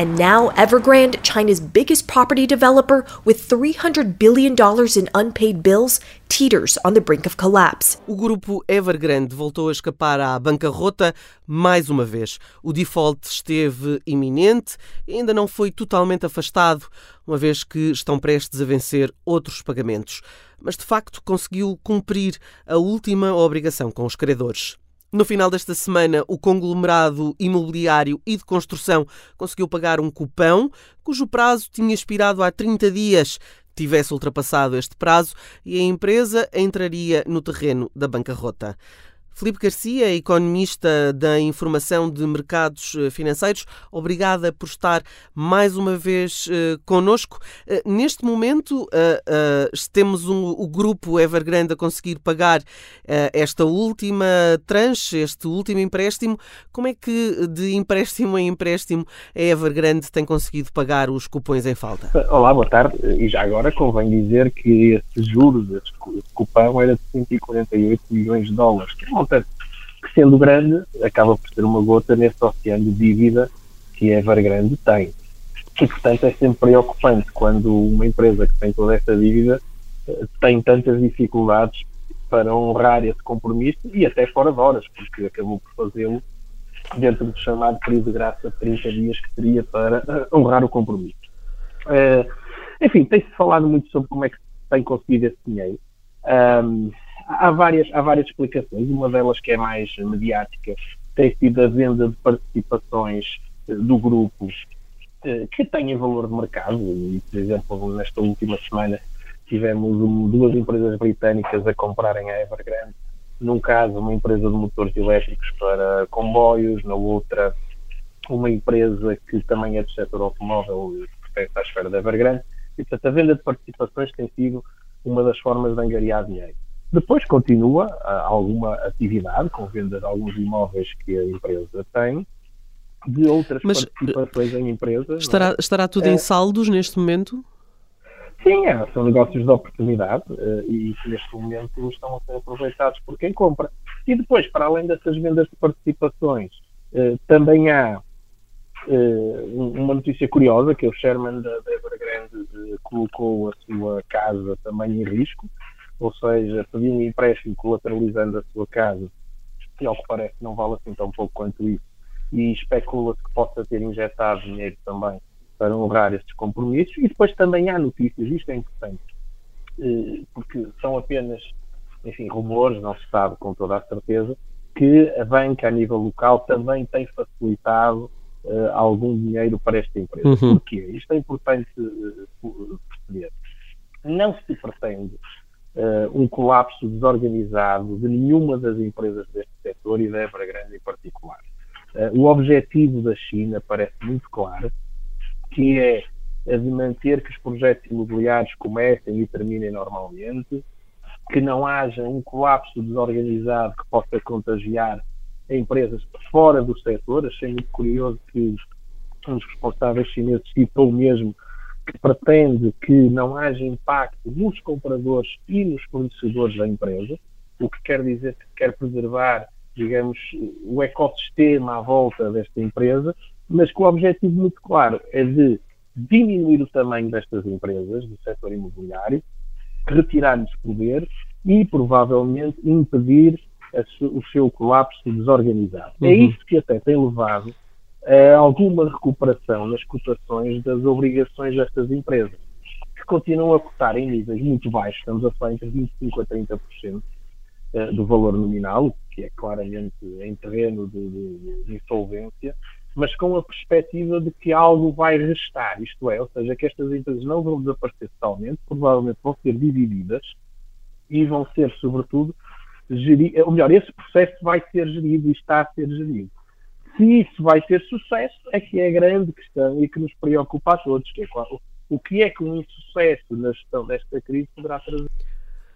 And now Evergrande, China's biggest property developer with $300 billion in unpaid bills, teeters on the brink of collapse. O grupo Evergrande voltou a escapar à bancarrota mais uma vez. O default esteve iminente e ainda não foi totalmente afastado, uma vez que estão prestes a vencer outros pagamentos. Mas de facto conseguiu cumprir a última obrigação com os credores. No final desta semana, o conglomerado imobiliário e de construção conseguiu pagar um cupão cujo prazo tinha expirado há 30 dias. Tivesse ultrapassado este prazo e a empresa entraria no terreno da bancarrota. Filipe Garcia, economista da informação de mercados eh, financeiros, obrigada por estar mais uma vez uh, connosco. Uh, neste momento, uh, temos um, o grupo Evergrande a conseguir pagar esta última tranche, este último empréstimo. Como é que de empréstimo em empréstimo a Evergrande tem conseguido pagar os cupões em falta? Olá, boa tarde. E já agora convém dizer que esse juros, esse cupão era de 148 milhões de dólares, que é montante que, sendo grande, acaba por ser uma gota nesse oceano de dívida que Evergrande tem. E, portanto, é sempre preocupante quando uma empresa que tem toda essa dívida eh, tem tantas dificuldades para honrar esse compromisso e até fora de horas, porque acabou por fazê-lo dentro do chamado período de graça de 30 dias que teria para eh, honrar o compromisso. Uh, enfim, tem-se falado muito sobre como é que tem conseguido esse dinheiro. Um, há, várias, há várias explicações. Uma delas que é mais mediática tem sido a venda de participações eh, do grupo eh, que têm valor de mercado. E, por exemplo, nesta última semana tivemos duas empresas britânicas a comprarem a Evergrande. Num caso, uma empresa de motores elétricos para comboios, na outra, uma empresa que também é do setor automóvel e pertence à esfera da Evergrande. E, portanto, a venda de participações tem sido uma das formas de angariar dinheiro. Depois continua uh, alguma atividade com venda de alguns imóveis que a empresa tem, de outras Mas, participações em empresas. Estará, é? estará tudo é, em saldos neste momento? Sim, é, são negócios de oportunidade uh, e que neste momento estão a ser aproveitados por quem compra. E depois, para além dessas vendas de participações, uh, também há uma notícia curiosa que o Sherman da, da Evergrande colocou a sua casa também em risco ou seja, pedir um empréstimo colateralizando a sua casa, que ao que parece não vale assim tão pouco quanto isso, e especula-se que possa ter injetado dinheiro também para honrar estes compromissos. E depois também há notícias, isto é importante, eh, porque são apenas, enfim, rumores, não se sabe com toda a certeza, que a banca a nível local também tem facilitado uh, algum dinheiro para esta empresa. Uhum. Porquê? Isto é importante uh, perceber. Não se pretende uh, um colapso desorganizado de nenhuma das empresas deste setor e da Evergrande em particular. Uh, o objetivo da China parece muito claro, que é a de manter que os projetos imobiliários comecem e terminem normalmente, que não haja um colapso desorganizado que possa contagiar empresas fora do setor. Achei muito curioso que dos responsáveis chineses citou mesmo que pretende que não haja impacto nos compradores e nos fornecedores da empresa, o que quer dizer que quer preservar, digamos, o ecossistema à volta desta empresa, mas com o objetivo muito claro é de diminuir o tamanho destas empresas do setor imobiliário, retirar-lhes poder e provavelmente impedir o seu colapso desorganizado. É uhum. É isso que até tem levado uh, alguma recuperação nas cotações das obrigações destas empresas, que continuam a cotar em níveis muito baixos, estamos a falar entre 25% a 30% uh, do valor nominal, que é claramente em terreno de, de, de insolvência, mas com a perspectiva de que algo vai restar, isto é, ou seja, que estas empresas não vão desaparecer totalmente, provavelmente vão ser divididas e vão ser, sobretudo, geridas, ou melhor, esse processo vai ser gerido e está a ser gerido se isso vai ter sucesso é que é a grande questão e que nos preocupa a todos, que é qual, o que é que um insucesso na gestão desta crise poderá trazer.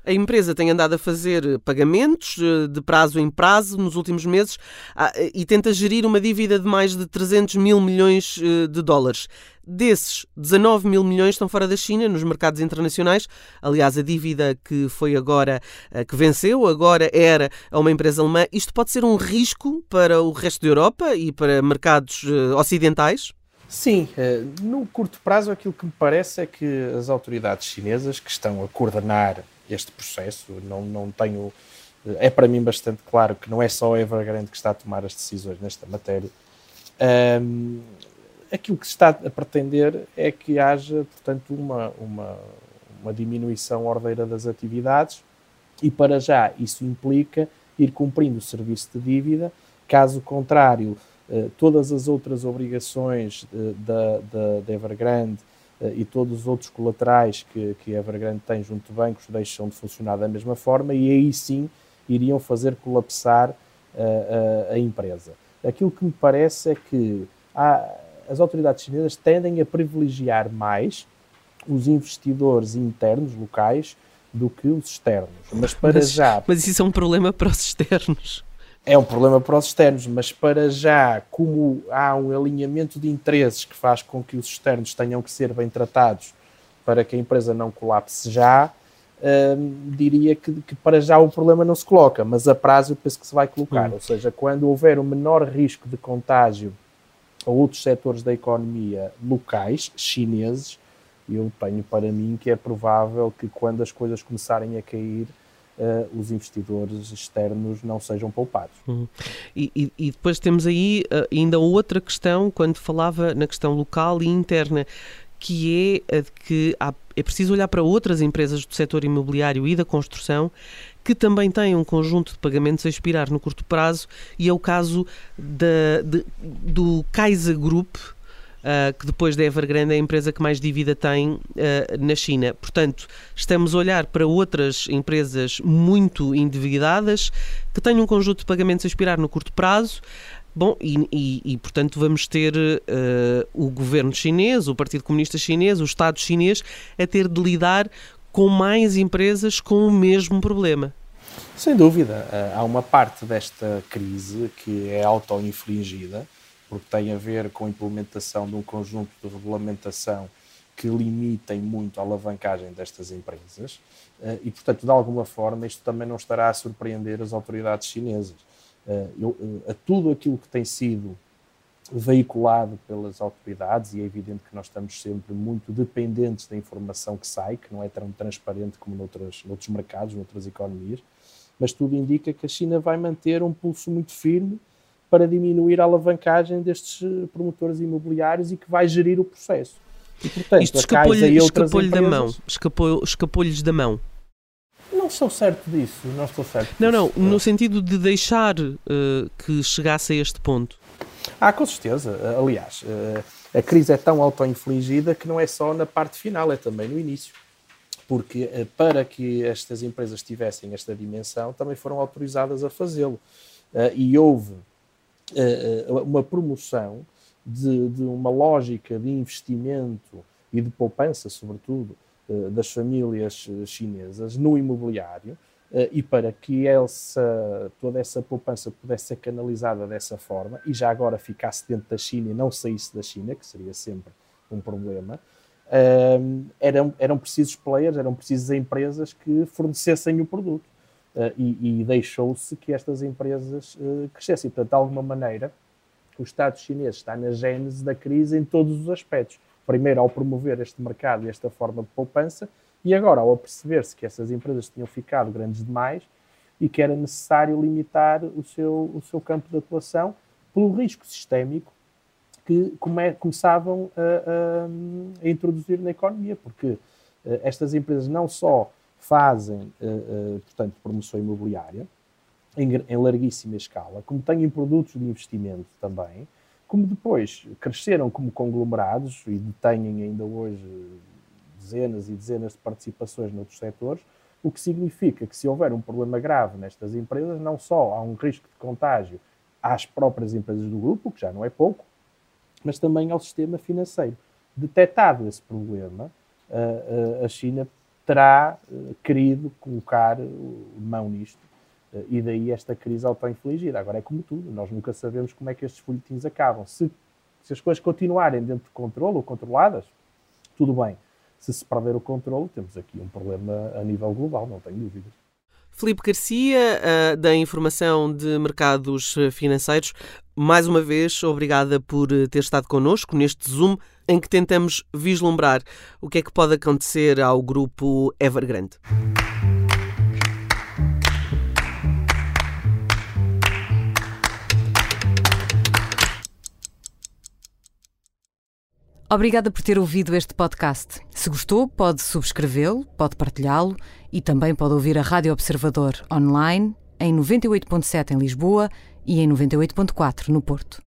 A empresa tem andado a fazer pagamentos eh, de prazo em prazo nos últimos meses ah, e tenta gerir uma dívida de mais de 300 mil milhões eh, de dólares. Desses, 19 mil milhões estão fora da China, nos mercados internacionais. Aliás, a dívida que foi agora, eh, que venceu, agora era a uma empresa alemã. Isto pode ser um risco para o resto da Europa e para mercados ocidentais? Sim, eh, no curto prazo aquilo que me parece é que as autoridades chinesas que estão a coordenar este processo, não, não tenho. É para mim bastante claro que não é só a Evergrande que está a tomar as decisões nesta matéria. Um, aquilo que se está a pretender é que haja, portanto, uma, uma, uma diminuição ordeira das atividades e, para já, isso implica ir cumprindo o serviço de dívida, caso contrário, eh, todas as outras obrigações eh, da, da, da Evergrande eh, e todos os outros colaterais que, que a Evergrande tem junto de bancos deixam de funcionar da mesma forma e aí sim iriam fazer colapsar a, a, a empresa. Aquilo que me parece é que há, as autoridades chinesas tendem a privilegiar mais os investidores internos locais do que os externos. Mas para mas, já. Mas isso é um problema para os externos é um problema para os externos, mas para já, como há um alinhamento de interesses que faz com que os externos tenham que ser bem tratados para que a empresa não colapse já, hum, diria que, que, para já o problema não se coloca, mas a prazo eu penso que se vai colocar. Hum. Ou seja, quando houver um menor risco de contágio a outros setores da economia locais, chineses, eu tenho para mim que é provável que quando as coisas começarem a cair, uh, os investidores externos não sejam poupados. Uhum. E, e, e, depois temos aí uh, ainda outra questão, quando falava na questão local e interna, que é a de que há, é preciso olhar para outras empresas do setor imobiliário e da construção que também têm um conjunto de pagamentos a expirar no curto prazo, e é o caso da, de, do Kaiser Group, uh, que depois da Evergrande é a empresa que mais dívida tem uh, na China. Portanto, estamos a olhar para outras empresas muito endividadas que têm um conjunto de pagamentos a expirar no curto prazo. Bom, e, e, e, portanto vamos ter uh, o governo chinês, o Partido Comunista Chinês, o Estado chinês a ter de lidar com mais empresas com o mesmo problema. Sem dúvida. Há uma parte desta crise que é auto-infligida porque tem a ver com a implementação de um conjunto de regulamentação que limitem muito a alavancagem destas empresas eh, e, portanto, de alguma forma, isto também não estará a surpreender as autoridades chinesas. Eh, eu, eh, a tudo aquilo que tem sido veiculado pelas autoridades, e é evidente que nós estamos sempre muito dependentes da informação que sai, que não é tão transparente como noutras, noutros mercados, noutras economias, mas tudo indica que a China vai manter um pulso muito firme para diminuir a alavancagem destes eh, promotores imobiliários e que vai gerir o processo. E, portanto, Isto escapou-lhe escapou da mão. Escapou, escapou-lhes da mão. Não estou certo disso, não estou certo. Não, disso. não, no sentido de deixar uh, que chegasse a este ponto. Ah, com certeza. Aliás, uh, a crise é tão auto-infligida que não é só na parte final, é também no início. Porque uh, para que estas empresas tivessem esta dimensão, também foram autorizadas a fazê-lo. e houve uma promoção de, de, uma lógica de investimento e de poupança, sobretudo, uh, das famílias chinesas no imobiliário, e para que essa, toda essa poupança pudesse ser canalizada dessa forma, e já agora ficasse dentro da China e não saísse da China, que seria sempre um problema, eram, eram precisos players, eram precisas empresas que fornecessem o produto. Uh, e, e deixou-se que estas empresas uh, crescessem. Portanto, de alguma maneira, o Estado chinês está na gênese da crise em todos os aspectos. Primeiro, ao promover este mercado e esta forma de poupança, e agora, ao perceber-se que essas empresas tinham ficado grandes demais e que era necessário limitar o seu, o seu campo de atuação pelo risco sistémico que come, começavam a, a, a, introduzir na economia, porque uh, estas empresas não só fazem, uh, uh, portanto, promoção imobiliária em, em, larguíssima escala, como têm produtos de investimento também, como depois cresceram como conglomerados e detêm ainda hoje dezenas e dezenas de participações noutros setores, o que significa que se houver um problema grave nestas empresas, não só há um risco de contágio às próprias empresas do grupo, que já não é pouco, mas também ao sistema financeiro. Detectado esse problema, a China terá uh, querido colocar mão nisto uh, e daí esta crise auto-infligida. Agora é como tudo, nós nunca sabemos como é que estes folhetins acabam. Se, se as coisas continuarem dentro de controle ou controladas, tudo bem. Se se perder o controle, temos aqui um problema a nível global, não tenho dúvidas. Felipe Garcia, da Informação de Mercados Financeiros. Mais uma vez, obrigada por eh, ter estado connosco neste Zoom em que tentamos vislumbrar o que é que pode acontecer ao grupo Evergrande. Obrigada por ter ouvido este podcast. Se gostou, pode subscrevê-lo, pode partilhá-lo e também pode ouvir a Rádio Observador online em 98.7 em Lisboa e em 98.4 no Porto.